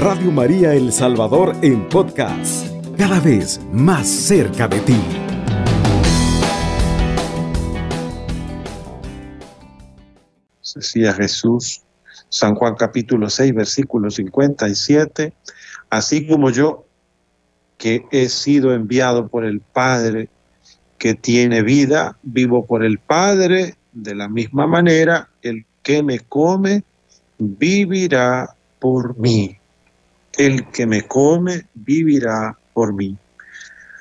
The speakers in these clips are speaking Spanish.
Radio María El Salvador en podcast, cada vez más cerca de ti. Decía Jesús, San Juan capítulo 6, versículo 57, así como yo que he sido enviado por el Padre que tiene vida, vivo por el Padre, de la misma manera el que me come vivirá por mí. El que me come vivirá por mí.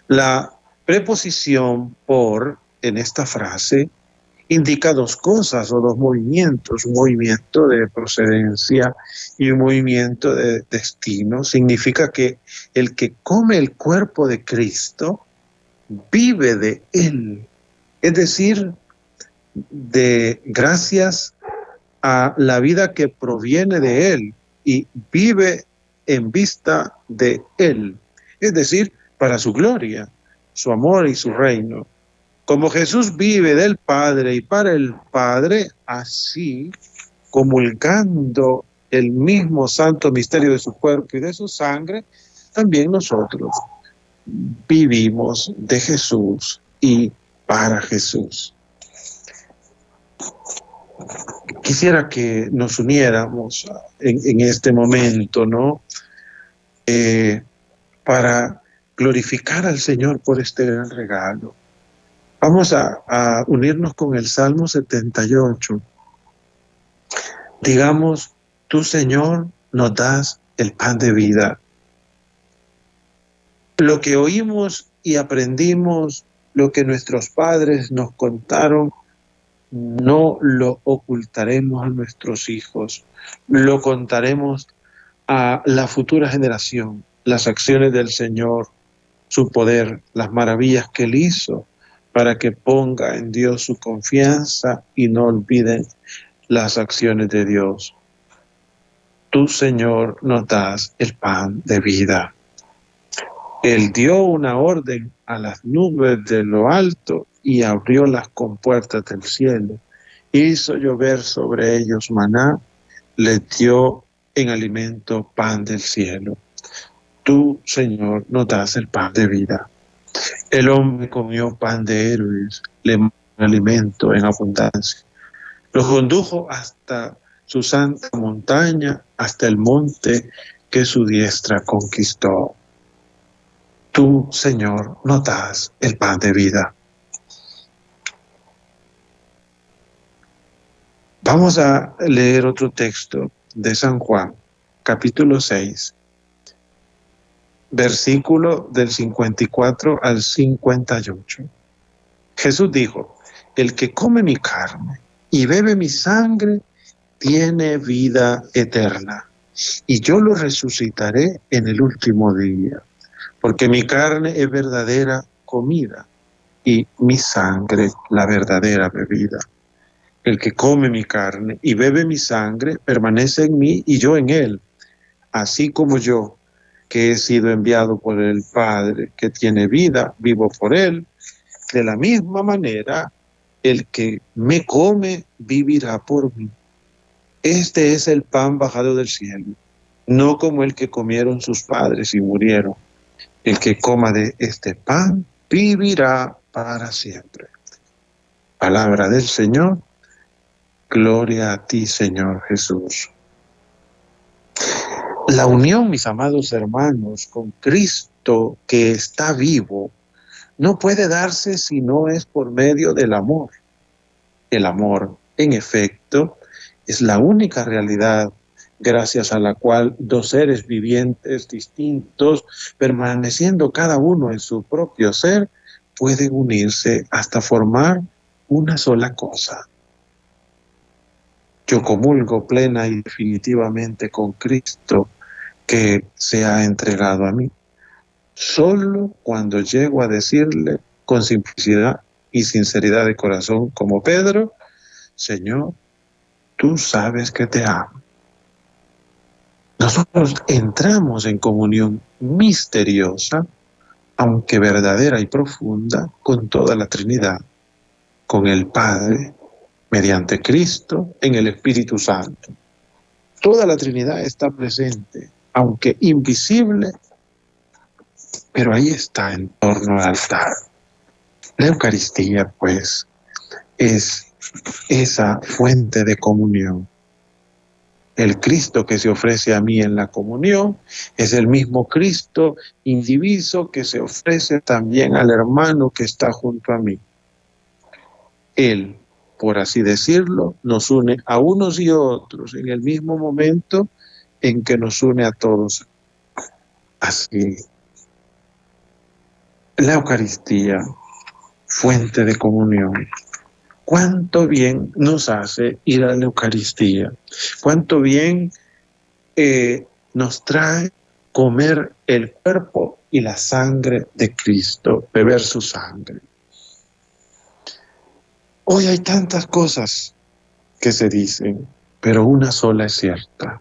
La preposición por en esta frase indica dos cosas o dos movimientos, un movimiento de procedencia y un movimiento de destino. Significa que el que come el cuerpo de Cristo vive de él. Es decir, de gracias a la vida que proviene de Él y vive en vista de Él, es decir, para su gloria, su amor y su reino. Como Jesús vive del Padre y para el Padre, así comulgando el mismo santo misterio de su cuerpo y de su sangre, también nosotros vivimos de Jesús y para Jesús. Quisiera que nos uniéramos en, este momento, ¿no? Eh, para glorificar al Señor por este gran regalo. Vamos a, a unirnos con el Salmo 78. Digamos, tú Señor nos das el pan de vida. Lo que oímos y aprendimos, lo que nuestros padres nos contaron, no lo ocultaremos a nuestros hijos, lo contaremos a la futura generación, las acciones del Señor, su poder, las maravillas que Él hizo, para que ponga en Dios su confianza y no olviden las acciones de Dios. Tú, Señor, nos das el pan de vida. Él dio una orden a las nubes de lo alto y abrió las compuertas del cielo. Hizo llover sobre ellos maná, les dio en alimento pan del cielo. Tú, Señor, nos das el pan de vida. El hombre comió pan de héroes, le alimento en abundancia. Lo condujo hasta su santa montaña, hasta el monte que su diestra conquistó. Tú, Señor, nos das el pan de vida. Vamos a leer otro texto de San Juan, capítulo 6, versículo del 54 al 58. Jesús dijo, el que come mi carne y bebe mi sangre, tiene vida eterna, y yo lo resucitaré en el último día, porque mi carne es verdadera comida y mi sangre la verdadera bebida. El que come mi carne y bebe mi sangre permanece en mí y yo en él, así como yo, que he sido enviado por el Padre, que tiene vida, vivo por él. De la misma manera, el que me come vivirá por mí. Este es el pan bajado del cielo, no como el que comieron sus padres y murieron. El que coma de este pan vivirá para siempre. Palabra del Señor Gloria a ti, Señor Jesús. La unión, mis amados hermanos, con Cristo que está vivo, no puede darse si no es por medio del amor. El amor, en efecto, es la única realidad gracias a la cual dos seres vivientes distintos, permaneciendo cada uno en su propio ser, pueden unirse hasta formar una sola cosa. Yo comulgo plena y definitivamente con Cristo que se ha entregado a mí. Solo cuando llego a decirle con simplicidad y sinceridad de corazón, como Pedro, Señor, tú sabes que te amo. Nosotros entramos en comunión misteriosa, aunque verdadera y profunda, con toda la Trinidad, con el Padre, mediante Cristo en el Espíritu Santo. Toda la Trinidad está presente aunque invisible, pero ahí está en torno al altar. La Eucaristía, pues, es esa fuente de comunión. El Cristo que se ofrece a mí en la comunión es el mismo Cristo indiviso que se ofrece también al hermano que está junto a mí. Él, por así decirlo, nos une a unos y otros en el mismo momento en que nos une a todos. Así, la Eucaristía, fuente de comunión. Cuánto bien nos hace ir a la Eucaristía, cuánto bien eh, nos trae comer el cuerpo y la sangre de Cristo, beber su sangre. Hoy hay tantas cosas que se dicen, pero una sola es cierta.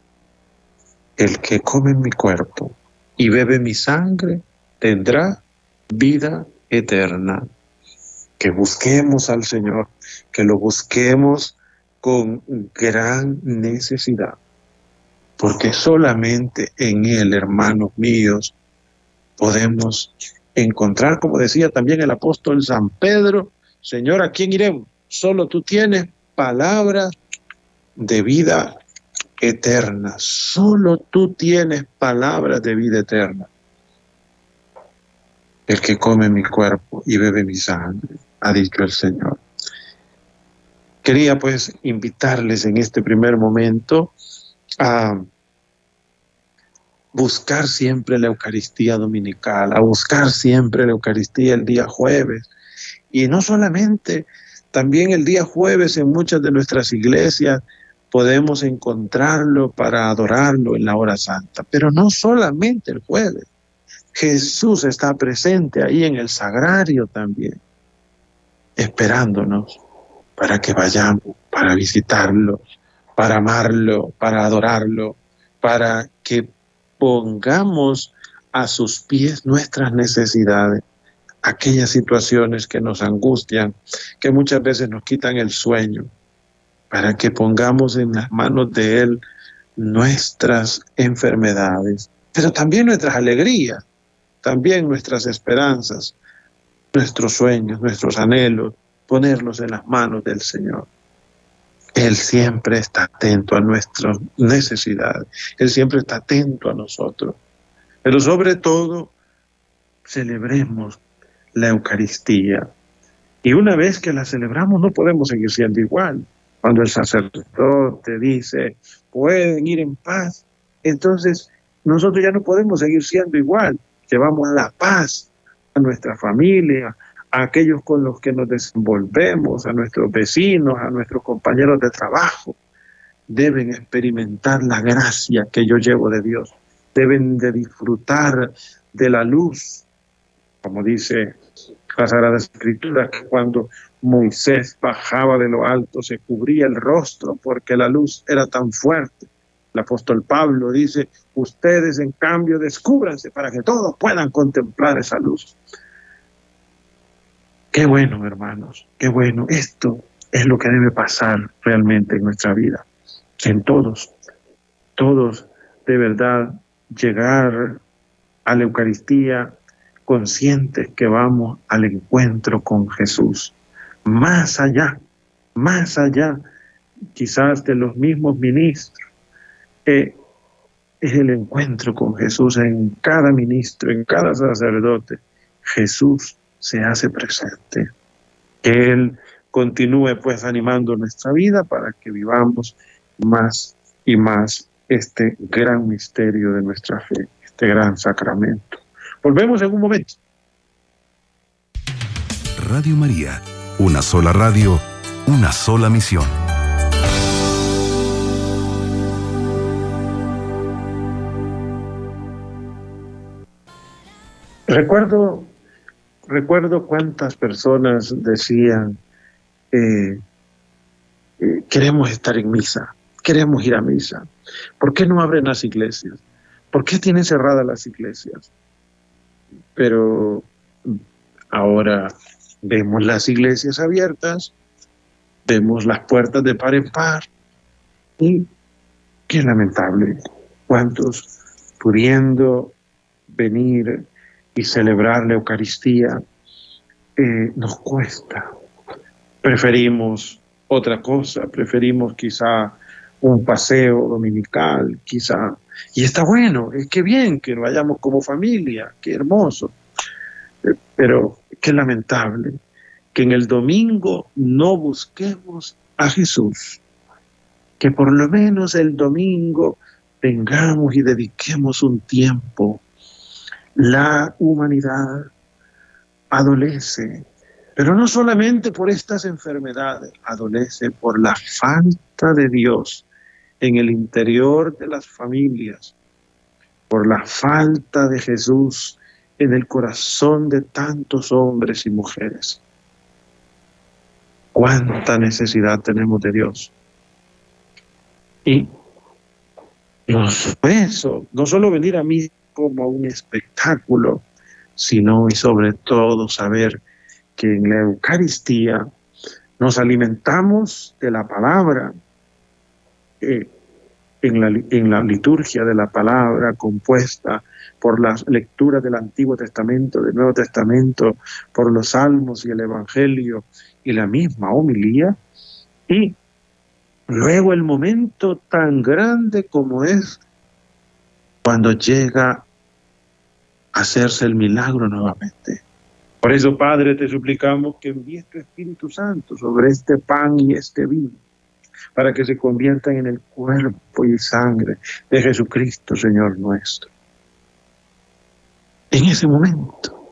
El que come mi cuerpo y bebe mi sangre tendrá vida eterna. Que busquemos al Señor, que lo busquemos con gran necesidad, porque solamente en Él, hermanos míos, podemos encontrar, como decía también el apóstol San Pedro, Señor, ¿a quién iremos? Solo tú tienes palabras de vida eterna. Solo tú tienes palabras de vida eterna. El que come mi cuerpo y bebe mi sangre, ha dicho el Señor. Quería pues invitarles en este primer momento a buscar siempre la Eucaristía dominical, a buscar siempre la Eucaristía el día jueves. Y no solamente también el día jueves en muchas de nuestras iglesias podemos encontrarlo para adorarlo en la hora santa, pero no solamente el jueves. Jesús está presente ahí en el sagrario también, esperándonos para que vayamos, para visitarlo, para amarlo, para adorarlo, para que pongamos a sus pies nuestras necesidades aquellas situaciones que nos angustian, que muchas veces nos quitan el sueño, para que pongamos en las manos de Él nuestras enfermedades, pero también nuestras alegrías, también nuestras esperanzas, nuestros sueños, nuestros anhelos, ponerlos en las manos del Señor. Él siempre está atento a nuestras necesidades, Él siempre está atento a nosotros. Pero sobre todo, celebremos la Eucaristía. Y una vez que la celebramos no podemos seguir siendo igual. Cuando el sacerdote dice, pueden ir en paz, entonces nosotros ya no podemos seguir siendo igual. Llevamos la paz a nuestra familia, a aquellos con los que nos desenvolvemos, a nuestros vecinos, a nuestros compañeros de trabajo. Deben experimentar la gracia que yo llevo de Dios. Deben de disfrutar de la luz como dice la Sagrada Escritura, cuando Moisés bajaba de lo alto se cubría el rostro porque la luz era tan fuerte. El apóstol Pablo dice, ustedes en cambio descúbranse para que todos puedan contemplar esa luz. Qué bueno, hermanos, qué bueno. Esto es lo que debe pasar realmente en nuestra vida. En todos, todos de verdad llegar a la Eucaristía conscientes que vamos al encuentro con Jesús, más allá, más allá quizás de los mismos ministros. es el encuentro con Jesús en cada ministro, en cada sacerdote. Jesús se hace presente. Que Él continúe pues animando nuestra vida para que vivamos más y más este gran misterio de nuestra fe, este gran sacramento. Volvemos en un momento. Radio María, una sola radio, una sola misión. Recuerdo, recuerdo cuántas personas decían, eh, eh, queremos estar en misa, queremos ir a misa. ¿Por qué no abren las iglesias? ¿Por qué tienen cerradas las iglesias? Pero ahora vemos las iglesias abiertas, vemos las puertas de par en par y qué lamentable cuántos pudiendo venir y celebrar la Eucaristía, eh, nos cuesta. Preferimos otra cosa, preferimos quizá un paseo dominical, quizá. Y está bueno, es que bien que vayamos como familia, qué hermoso. Eh, pero qué lamentable que en el domingo no busquemos a Jesús. Que por lo menos el domingo tengamos y dediquemos un tiempo. La humanidad adolece, pero no solamente por estas enfermedades, adolece por la falta de Dios en el interior de las familias, por la falta de Jesús en el corazón de tantos hombres y mujeres. Cuánta necesidad tenemos de Dios. Y no eso, no solo venir a mí como un espectáculo, sino y sobre todo saber que en la Eucaristía nos alimentamos de la palabra, eh, en, la, en la liturgia de la palabra compuesta por las lecturas del Antiguo Testamento, del Nuevo Testamento, por los salmos y el Evangelio y la misma homilía, y luego el momento tan grande como es cuando llega a hacerse el milagro nuevamente. Por eso, Padre, te suplicamos que envíes tu Espíritu Santo sobre este pan y este vino para que se conviertan en el cuerpo y sangre de Jesucristo, Señor nuestro. En ese momento,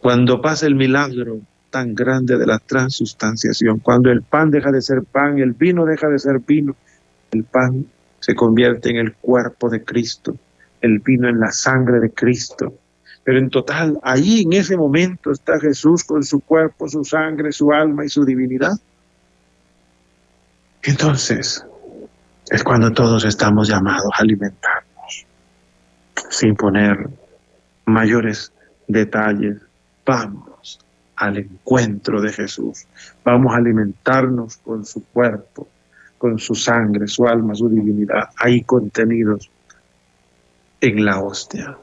cuando pasa el milagro tan grande de la transustanciación, cuando el pan deja de ser pan, el vino deja de ser vino, el pan se convierte en el cuerpo de Cristo, el vino en la sangre de Cristo. Pero en total, ahí en ese momento está Jesús con su cuerpo, su sangre, su alma y su divinidad. Entonces, es cuando todos estamos llamados a alimentarnos, sin poner mayores detalles. Vamos al encuentro de Jesús. Vamos a alimentarnos con su cuerpo, con su sangre, su alma, su divinidad, ahí contenidos en la hostia.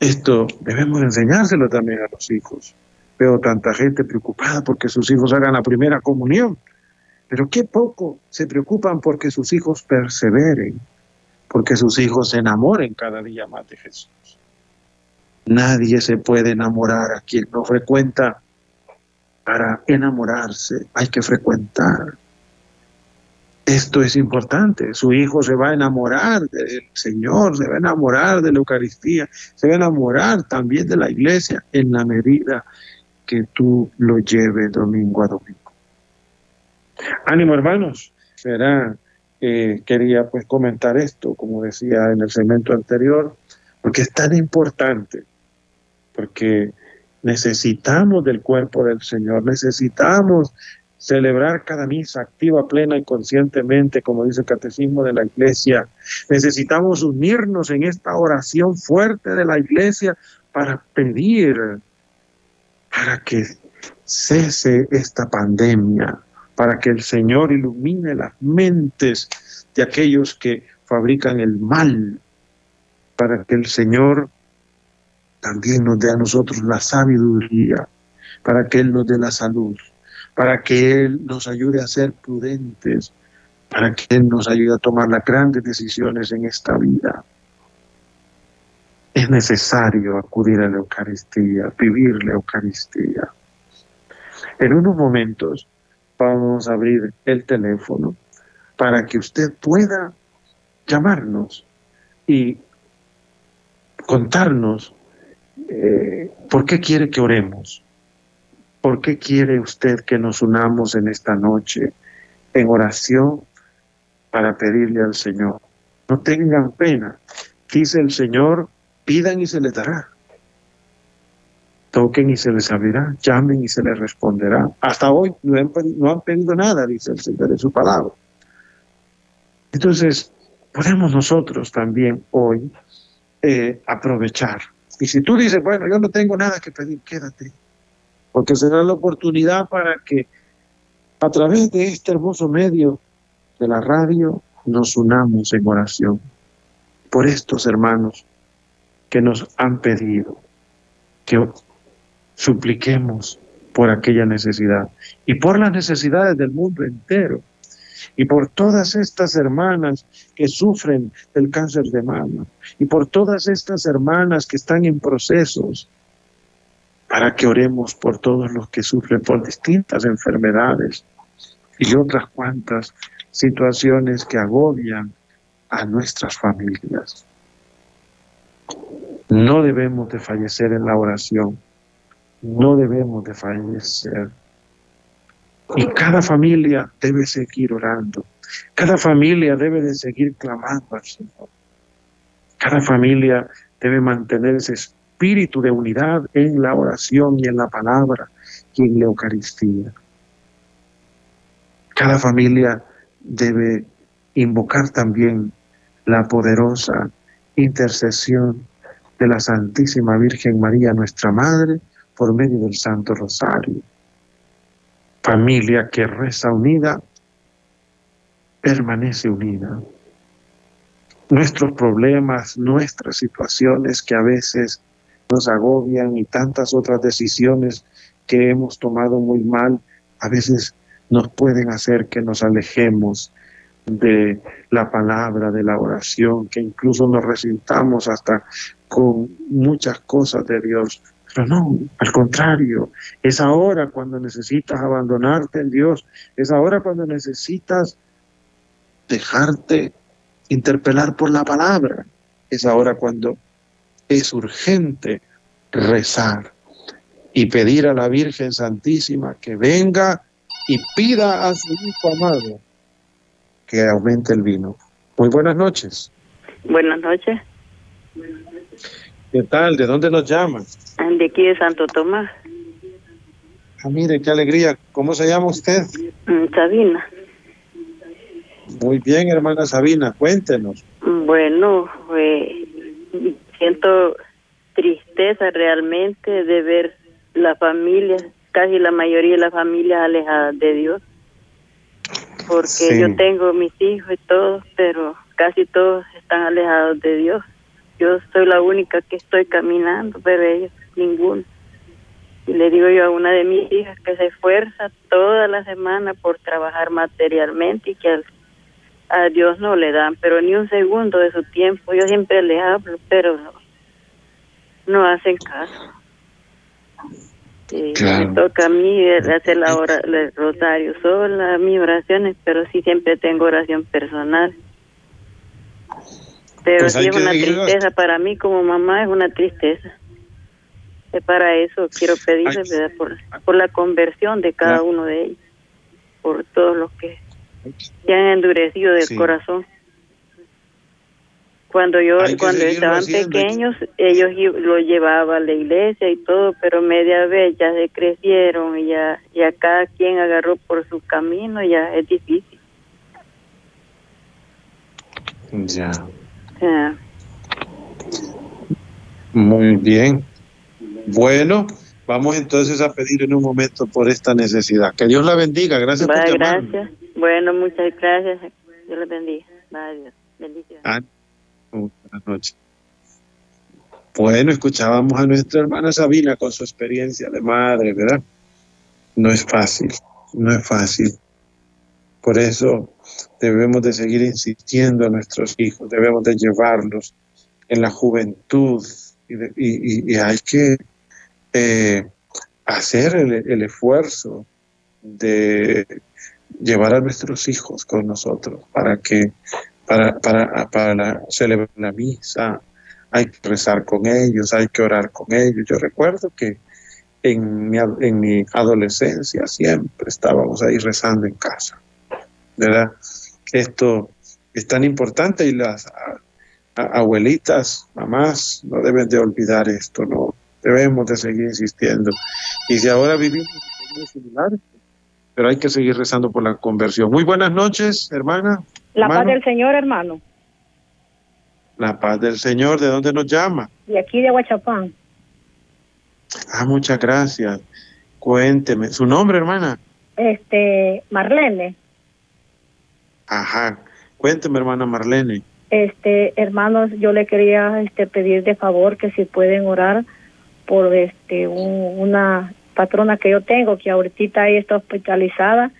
Esto debemos enseñárselo también a los hijos. Veo tanta gente preocupada porque sus hijos hagan la primera comunión, pero qué poco se preocupan porque sus hijos perseveren, porque sus hijos se enamoren cada día más de Jesús. Nadie se puede enamorar a quien no frecuenta. Para enamorarse hay que frecuentar. Esto es importante. Su hijo se va a enamorar del Señor, se va a enamorar de la Eucaristía, se va a enamorar también de la iglesia en la medida que tú lo lleves domingo a domingo. Ánimo hermanos, será, eh, quería pues comentar esto, como decía en el segmento anterior, porque es tan importante, porque necesitamos del cuerpo del Señor, necesitamos celebrar cada misa activa, plena y conscientemente, como dice el catecismo de la iglesia. Necesitamos unirnos en esta oración fuerte de la iglesia para pedir para que cese esta pandemia, para que el Señor ilumine las mentes de aquellos que fabrican el mal, para que el Señor también nos dé a nosotros la sabiduría, para que Él nos dé la salud, para que Él nos ayude a ser prudentes, para que Él nos ayude a tomar las grandes decisiones en esta vida es necesario acudir a la Eucaristía, vivir la Eucaristía. En unos momentos vamos a abrir el teléfono para que usted pueda llamarnos y contarnos eh, por qué quiere que oremos, por qué quiere usted que nos unamos en esta noche en oración para pedirle al Señor. No tengan pena, dice el Señor, Pidan y se les dará. Toquen y se les abrirá. Llamen y se les responderá. Hasta hoy no han, pedido nada, dice el Señor en su palabra. Entonces, podemos nosotros también hoy eh, aprovechar. Y si tú dices, bueno, yo no tengo nada que pedir, quédate. Porque será la oportunidad para que a través de este hermoso medio de la radio nos unamos en oración por estos hermanos que nos han pedido que supliquemos por aquella necesidad y por las necesidades del mundo entero y por todas estas hermanas que sufren del cáncer de mama y por todas estas hermanas que están en procesos para que oremos por todos los que sufren por distintas enfermedades y otras cuantas situaciones que agobian a nuestras familias. No debemos de fallecer en la oración, no debemos de fallecer. Y cada familia debe seguir orando, cada familia debe de seguir clamando al Señor. Cada familia debe mantener ese espíritu de unidad en la oración y en la palabra y en la Eucaristía. Cada familia debe invocar también la poderosa intercesión de la Santísima Virgen María, nuestra Madre, por medio del Santo Rosario. Familia que reza unida, permanece unida. Nuestros problemas, nuestras situaciones que a veces nos agobian y tantas otras decisiones que hemos tomado muy mal, a veces nos pueden hacer que nos alejemos de la palabra, de la oración, que incluso nos resintamos hasta con muchas cosas de Dios. Pero no, al contrario, es ahora cuando necesitas abandonarte en Dios, es ahora cuando necesitas dejarte interpelar por la palabra, es ahora cuando es urgente rezar y pedir a la Virgen Santísima que venga y pida a su Hijo amado que aumente el vino. Muy buenas noches. Buenas noches. ¿Qué tal? ¿De dónde nos llaman? De aquí de Santo Tomás. Ah, mire, qué alegría. ¿Cómo se llama usted? Mm, Sabina. Muy bien, hermana Sabina, cuéntenos. Bueno, siento tristeza realmente de ver la familia, casi la mayoría de las familias alejadas de Dios. Porque yo tengo mis hijos y todos, pero casi todos están alejados de Dios. Yo soy la única que estoy caminando, pero ellos ninguno. Y le digo yo a una de mis hijas que se esfuerza toda la semana por trabajar materialmente y que a Dios no le dan, pero ni un segundo de su tiempo. Yo siempre le hablo, pero no, no hacen caso. Me toca a mí hacer la hora, el rosario sola, mis oraciones, pero sí siempre tengo oración personal. Pero pues sí es una tristeza para mí como mamá, es una tristeza. Es para eso quiero pedirle por, por la conversión de cada uno de ellos, por todos los que se han endurecido del corazón. Cuando yo cuando estaban pequeños, ellos lo llevaban a la iglesia y todo, pero media vez ya se crecieron y ya, ya cada quien agarró por su camino, ya es difícil. Ya. Muy bien. Bueno, vamos entonces a pedir en un momento por esta necesidad. Que Dios la bendiga. Gracias por Gracias. Bueno, muchas gracias. Dios la bendiga. Bye, Bendiciones. Ah, buenas noches. Bueno, escuchábamos a nuestra hermana Sabina con su experiencia de madre, ¿verdad? No es fácil, no es fácil. Por eso debemos de seguir insistiendo a nuestros hijos, debemos de llevarlos en la juventud y, hay que eh, hacer el, esfuerzo de llevar a nuestros hijos con nosotros para que para, para, para celebrar la misa, hay que rezar con ellos, hay que orar con ellos. Yo recuerdo que en mi, en mi adolescencia siempre estábamos ahí rezando en casa. ¿verdad? Esto es tan importante y las abuelitas, mamás, no deben de olvidar esto, no debemos de seguir insistiendo. Y si ahora vivimos en similares, pero hay que seguir rezando por la conversión. Muy buenas noches, hermana. La paz del Señor, hermano. La paz del Señor, ¿de dónde nos llama? De aquí de Huachapán. Ah, muchas gracias. Cuénteme, ¿su nombre, hermana? Este, Marlene. Ajá. Cuénteme, hermana Marlene. Este, hermanos, yo le quería este pedir de favor que si pueden orar por este una patrona que yo tengo que ahorita ahí está hospitalizada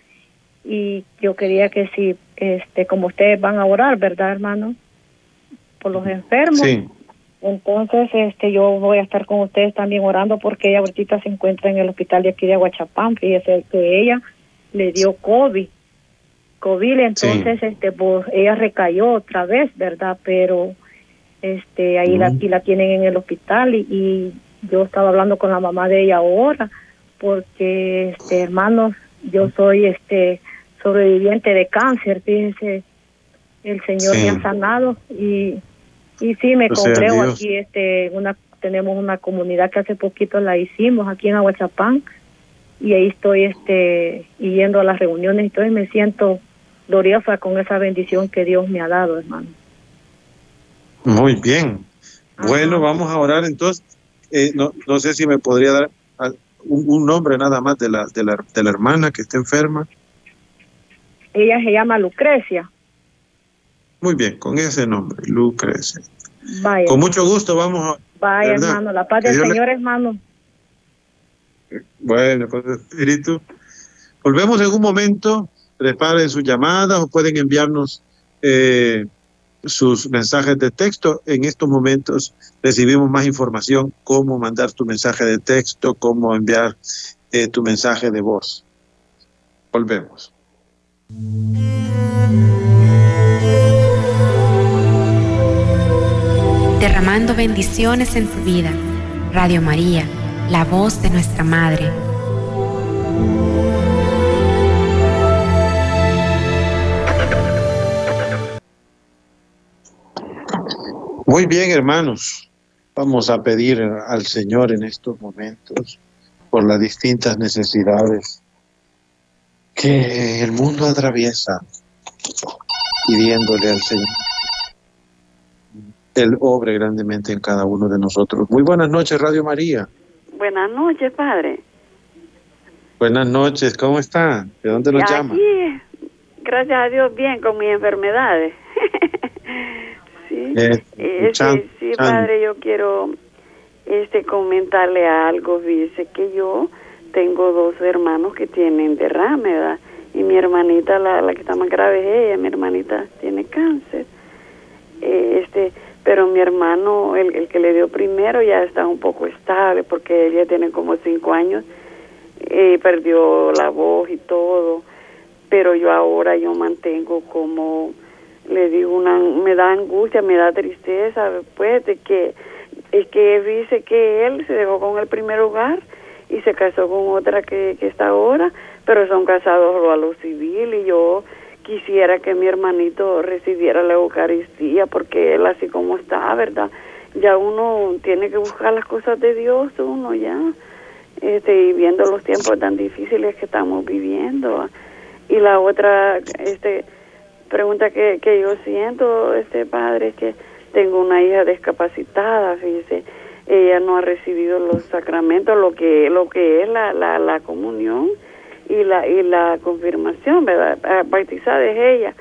y yo quería que si este como ustedes van a orar, ¿verdad, hermano? Por los enfermos. Sí. Entonces, este, yo voy a estar con ustedes también orando porque ella ahorita se encuentra en el hospital de aquí de Aguachapán. Fíjese que ella le dio COVID. COVID, entonces, este, pues ella recayó otra vez, ¿verdad? Pero, este, ahí la, aquí la tienen en el hospital y, y, yo estaba hablando con la mamá de ella ahora porque, este, hermanos, yo soy, este, sobreviviente de cáncer, fíjese, el Señor Sí. me ha sanado y y sí, me sea, compré aquí, este, una, tenemos una comunidad que hace poquito la hicimos aquí en Aguachapán y ahí estoy, este, yendo a las reuniones y me siento gloriosa con esa bendición que Dios me ha dado, hermano. Muy bien. Ajá. Bueno, vamos a orar entonces. Eh, no, no sé si me podría dar un, un nombre nada más de la, de, la, de la hermana que está enferma. Ella se llama Lucrecia. Muy bien, con ese nombre, Lucrecia. Vaya, Con mucho gusto vamos a... vaya, ¿verdad? hermano, la paz del le- Señor, hermano. Bueno, con el espíritu. Volvemos en un momento. Preparen sus llamadas o pueden enviarnos eh, sus mensajes de texto. En estos momentos recibimos más información, cómo mandar tu mensaje de texto, cómo enviar eh, tu mensaje de voz. Volvemos. derramando bendiciones en tu vida. Radio María, la voz de nuestra Madre. Muy bien, hermanos. Vamos a pedir al Señor en estos momentos por las distintas necesidades que el mundo atraviesa, pidiéndole al Señor Él obre grandemente en cada uno de nosotros. Muy buenas noches, Radio María. Buenas noches, padre. Buenas noches, ¿cómo está? ¿De dónde nos llama? Aquí, gracias a Dios, bien con mis enfermedades. sí. Eh, Eh, Chan- sí, sí, Chan. padre, yo quiero este comentarle algo. Dice que yo tengo dos hermanos que tienen derrame, ¿verdad? Y mi hermanita, la, la que está más grave es ella, mi hermanita tiene cáncer. Eh, este, pero mi hermano, el, el que le dio primero, ya está un poco estable porque ella tiene como cinco años y perdió la voz y todo. Pero yo ahora yo mantengo como le digo una me da angustia me da tristeza pues de que es que dice que él se dejó con el primer hogar y se casó con otra que, que está ahora pero son casados a lo civil y yo quisiera que mi hermanito recibiera la Eucaristía porque él así como está verdad ya uno tiene que buscar las cosas de Dios uno ya este y viendo los tiempos tan difíciles que estamos viviendo y la otra este pregunta que, que yo siento, este padre, es que tengo una hija discapacitada, fíjese, ella no ha recibido los sacramentos, lo que lo que es la, la, la comunión y la y la confirmación, ¿verdad? Bautizada es ella.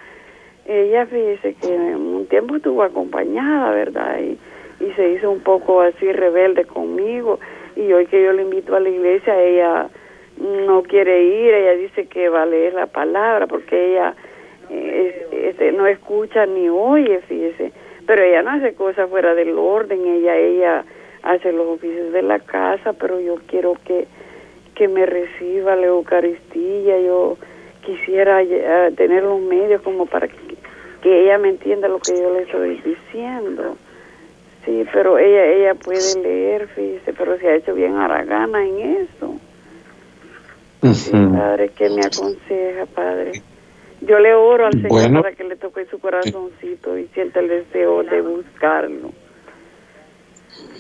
Ella, fíjese que un tiempo estuvo acompañada, ¿verdad? Y, y se hizo un poco así rebelde conmigo. Y hoy que yo le invito a la iglesia, ella no quiere ir, ella dice que va a leer la palabra porque ella este, no escucha ni oye, fíjese, pero ella no hace cosas fuera del orden, ella ella hace los oficios de la casa, pero yo quiero que que me reciba la Eucaristía, yo quisiera eh, tener los medios como para que, que ella me entienda lo que yo le estoy diciendo. Sí, pero ella ella puede leer, fíjese, pero se ha hecho bien haragana en eso. Sí, padre, ¿qué me aconseja, padre? Yo le oro al Señor Bueno. para que le toque su corazoncito y sienta el deseo de buscarlo.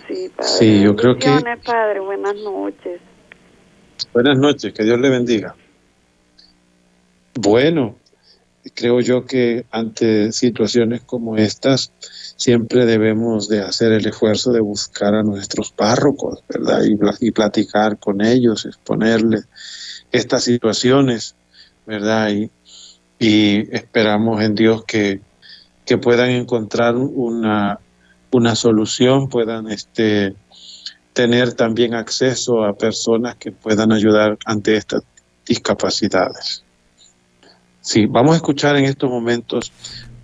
Sí, padre. Sí, yo creo que- padre, buenas noches. Buenas noches, que Dios le bendiga. Bueno, creo yo que ante situaciones como estas siempre debemos de hacer el esfuerzo de buscar a nuestros párrocos, ¿verdad? Y platicar con ellos, exponerles estas situaciones, ¿verdad? Y, y esperamos en Dios que, que puedan encontrar una, una solución, puedan este, tener también acceso a personas que puedan ayudar ante estas discapacidades. Sí, vamos a escuchar en estos momentos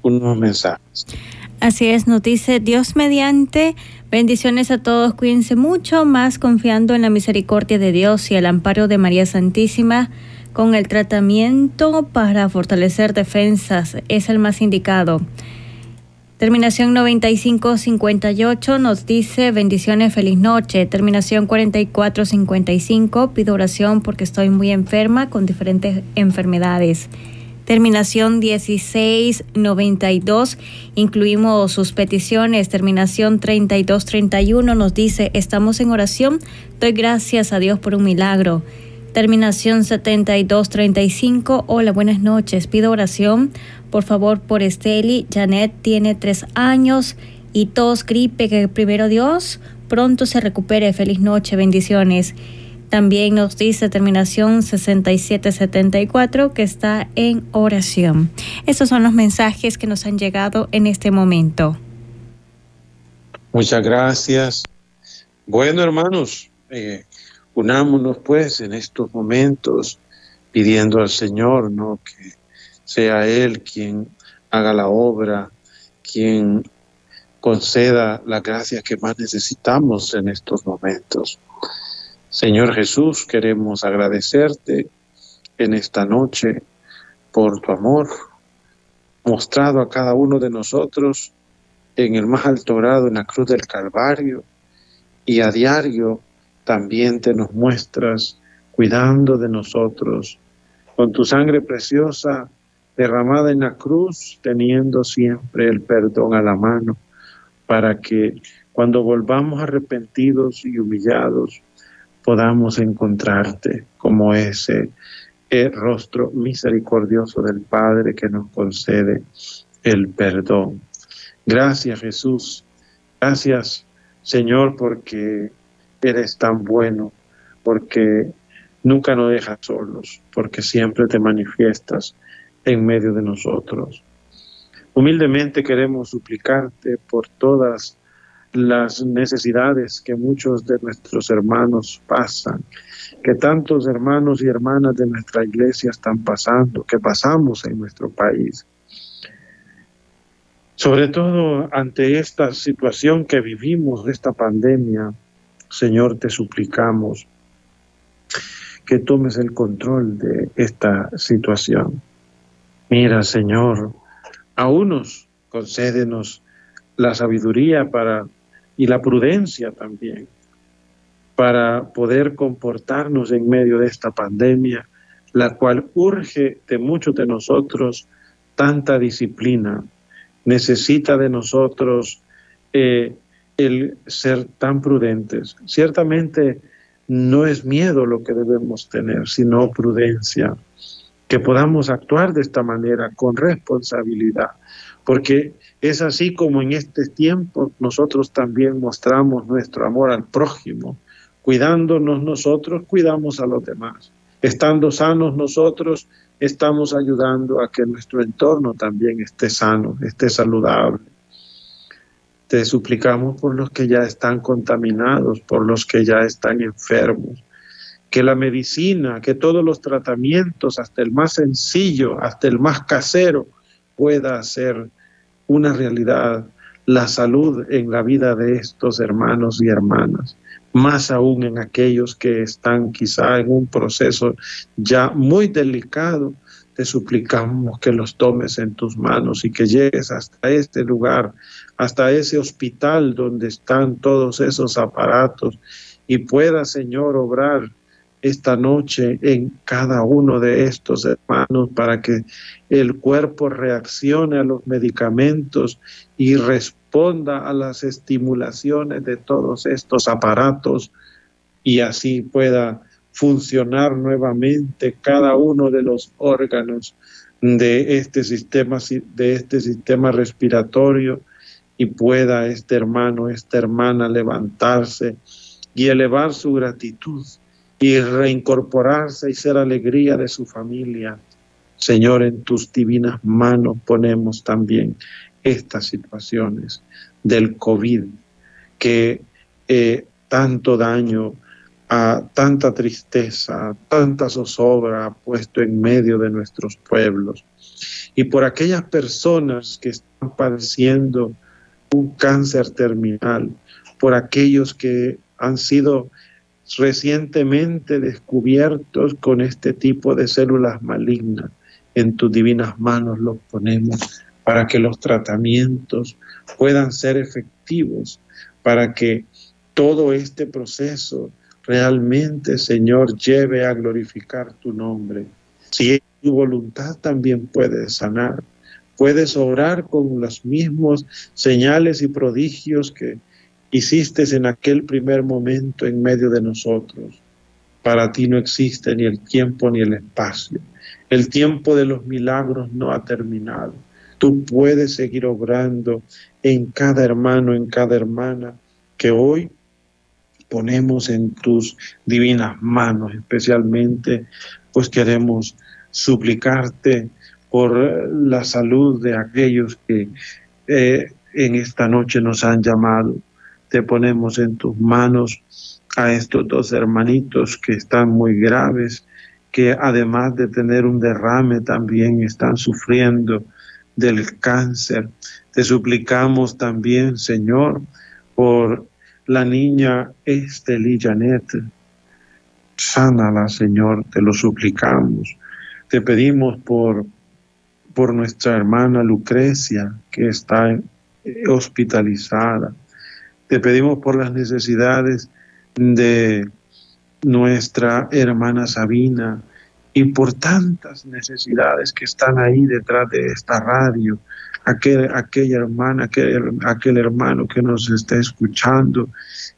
unos mensajes. Así es, nos dice Dios mediante. Bendiciones a todos, cuídense mucho, más confiando en la misericordia de Dios y el amparo de María Santísima con el tratamiento para fortalecer defensas. Es el más indicado. Terminación 9558 nos dice bendiciones, feliz noche. Terminación 4455 pido oración porque estoy muy enferma con diferentes enfermedades. Terminación 1692 incluimos sus peticiones. Terminación 3231 nos dice estamos en oración. Doy gracias a Dios por un milagro. Terminación 7235. Hola, buenas noches. Pido oración, por favor, por Esteli. Janet tiene tres años y tos, gripe, que primero Dios pronto se recupere. Feliz noche, bendiciones. También nos dice terminación 6774 que está en oración. Estos son los mensajes que nos han llegado en este momento. Muchas gracias. Bueno, hermanos, eh, unámonos pues en estos momentos pidiendo al Señor, ¿no? Que sea Él quien haga la obra, quien conceda las gracias que más necesitamos en estos momentos. Señor Jesús, queremos agradecerte en esta noche por tu amor mostrado a cada uno de nosotros en el más alto grado en la cruz del Calvario y a diario también te nos muestras cuidando de nosotros, con tu sangre preciosa derramada en la cruz, teniendo siempre el perdón a la mano, para que cuando volvamos arrepentidos y humillados, podamos encontrarte como ese el rostro misericordioso del Padre que nos concede el perdón. Gracias Jesús, gracias Señor porque eres tan bueno, porque nunca nos dejas solos, porque siempre te manifiestas en medio de nosotros. Humildemente queremos suplicarte por todas las necesidades que muchos de nuestros hermanos pasan, que tantos hermanos y hermanas de nuestra iglesia están pasando, que pasamos en nuestro país. Sobre todo ante esta situación que vivimos, esta pandemia, Señor, te suplicamos que tomes el control de esta situación. Mira, Señor, a unos concédenos la sabiduría para y la prudencia también para poder comportarnos en medio de esta pandemia, la cual urge de muchos de nosotros tanta disciplina, necesita de nosotros eh, el ser tan prudentes. Ciertamente no es miedo lo que debemos tener, sino prudencia, que podamos actuar de esta manera con responsabilidad, porque es así como en este tiempo nosotros también mostramos nuestro amor al prójimo, cuidándonos nosotros, cuidamos a los demás. Estando sanos nosotros, estamos ayudando a que nuestro entorno también esté sano, esté saludable. Te suplicamos por los que ya están contaminados, por los que ya están enfermos, que la medicina, que todos los tratamientos, hasta el más sencillo, hasta el más casero, pueda ser una realidad, la salud en la vida de estos hermanos y hermanas, más aún en aquellos que están quizá en un proceso ya muy delicado te suplicamos que los tomes en tus manos y que llegues hasta este lugar, hasta ese hospital donde están todos esos aparatos y pueda, Señor, obrar esta noche en cada uno de estos hermanos para que el cuerpo reaccione a los medicamentos y responda a las estimulaciones de todos estos aparatos y así pueda funcionar nuevamente cada uno de los órganos de este sistema, de este sistema respiratorio y pueda este hermano, esta hermana levantarse y elevar su gratitud y reincorporarse y ser alegría de su familia. Señor, en tus divinas manos ponemos también estas situaciones del COVID que eh, tanto daño, a tanta tristeza, tanta zozobra puesto en medio de nuestros pueblos. Y por aquellas personas que están padeciendo un cáncer terminal, por aquellos que han sido recientemente descubiertos con este tipo de células malignas. En tus divinas manos los ponemos para que los tratamientos puedan ser efectivos, para que todo este proceso realmente, Señor, lleve a glorificar tu nombre. Si tu voluntad también puede sanar, puedes orar con los mismos señales y prodigios que hiciste en aquel primer momento en medio de nosotros. Para ti no existe ni el tiempo ni el espacio. El tiempo de los milagros no ha terminado. Tú puedes seguir obrando en cada hermano, en cada hermana que hoy ponemos en tus divinas manos, especialmente pues queremos suplicarte por la salud de aquellos que eh, en esta noche nos han llamado te ponemos en tus manos a estos dos hermanitos que están muy graves, que además de tener un derrame también están sufriendo del cáncer. Te suplicamos también, Señor, por la niña Esteli Janet. Sánala, Señor, te lo suplicamos. Te pedimos por, por nuestra hermana Lucrecia, que está hospitalizada. Te pedimos por las necesidades de nuestra hermana Sabina y por tantas necesidades que están ahí detrás de esta radio, aquel, aquella hermana, aquel, aquel hermano que nos está escuchando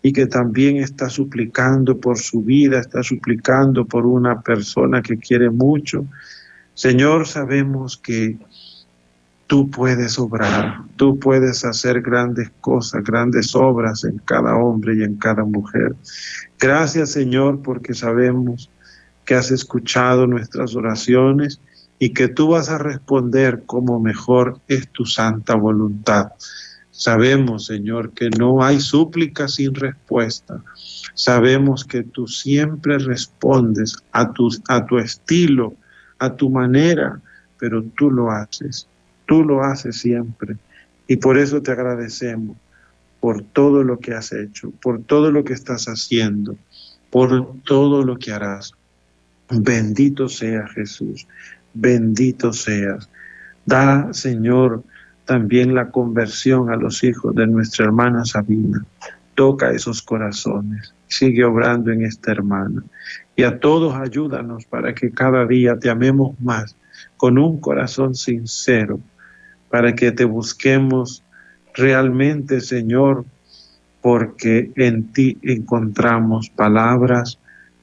y que también está suplicando por su vida, está suplicando por una persona que quiere mucho. Señor, sabemos que Tú puedes obrar, tú puedes hacer grandes cosas, grandes obras en cada hombre y en cada mujer. Gracias Señor porque sabemos que has escuchado nuestras oraciones y que tú vas a responder como mejor es tu santa voluntad. Sabemos, Señor, que no hay súplica sin respuesta. Sabemos que tú siempre respondes a tu, a tu estilo, a tu manera, pero tú lo haces. Tú lo haces siempre y por eso te agradecemos por todo lo que has hecho, por todo lo que estás haciendo, por todo lo que harás. Bendito sea Jesús, bendito seas. Da, Señor, también la conversión a los hijos de nuestra hermana Sabina. Toca esos corazones, sigue obrando en esta hermana. Y a todos ayúdanos para que cada día te amemos más con un corazón sincero para que te busquemos realmente, Señor, porque en ti encontramos palabras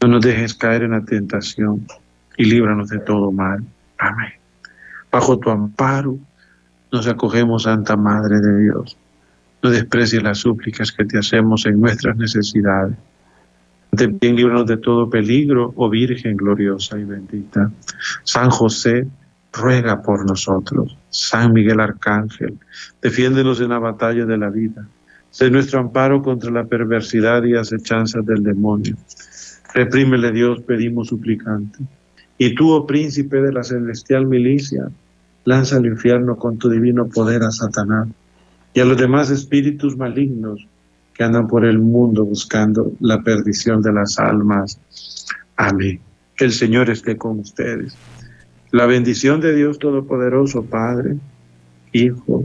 No nos dejes caer en la tentación y líbranos de todo mal. Amén. Bajo tu amparo nos acogemos, Santa Madre de Dios. No desprecies las súplicas que te hacemos en nuestras necesidades. También líbranos de todo peligro, oh Virgen gloriosa y bendita. San José, ruega por nosotros. San Miguel Arcángel, defiéndenos en la batalla de la vida. Sé nuestro amparo contra la perversidad y acechanzas del demonio. Reprímele Dios, pedimos suplicante. Y tú, oh príncipe de la celestial milicia, lanza al infierno con tu divino poder a Satanás y a los demás espíritus malignos que andan por el mundo buscando la perdición de las almas. Amén. El Señor esté con ustedes. La bendición de Dios Todopoderoso, Padre, Hijo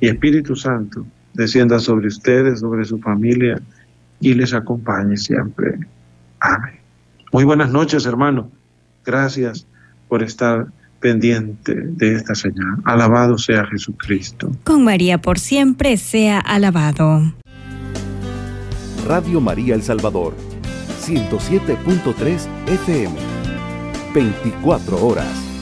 y Espíritu Santo, descienda sobre ustedes, sobre su familia y les acompañe siempre. Amén. Muy buenas noches, hermano. Gracias por estar pendiente de esta señal. Alabado sea Jesucristo. Con María por siempre sea alabado. Radio María El Salvador, 107.3 FM, 24 horas.